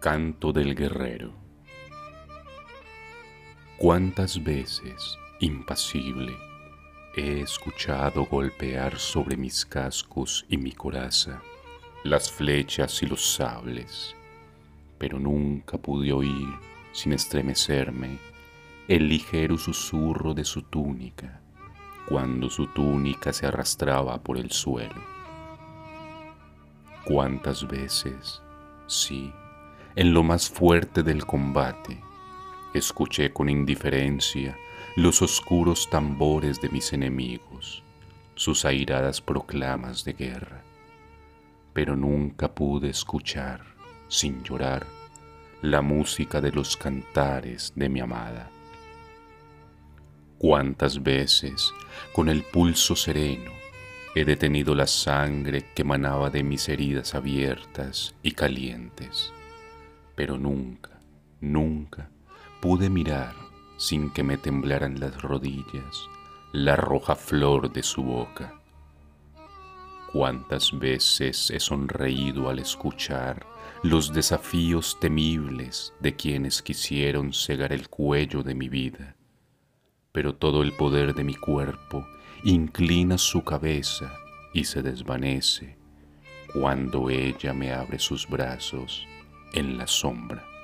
Canto del Guerrero. Cuántas veces, impasible, he escuchado golpear sobre mis cascos y mi coraza las flechas y los sables, pero nunca pude oír, sin estremecerme, el ligero susurro de su túnica, cuando su túnica se arrastraba por el suelo. Cuántas veces, sí, en lo más fuerte del combate, escuché con indiferencia los oscuros tambores de mis enemigos, sus airadas proclamas de guerra, pero nunca pude escuchar, sin llorar, la música de los cantares de mi amada. Cuántas veces, con el pulso sereno, he detenido la sangre que emanaba de mis heridas abiertas y calientes pero nunca, nunca pude mirar sin que me temblaran las rodillas la roja flor de su boca. Cuántas veces he sonreído al escuchar los desafíos temibles de quienes quisieron cegar el cuello de mi vida, pero todo el poder de mi cuerpo inclina su cabeza y se desvanece cuando ella me abre sus brazos en la sombra.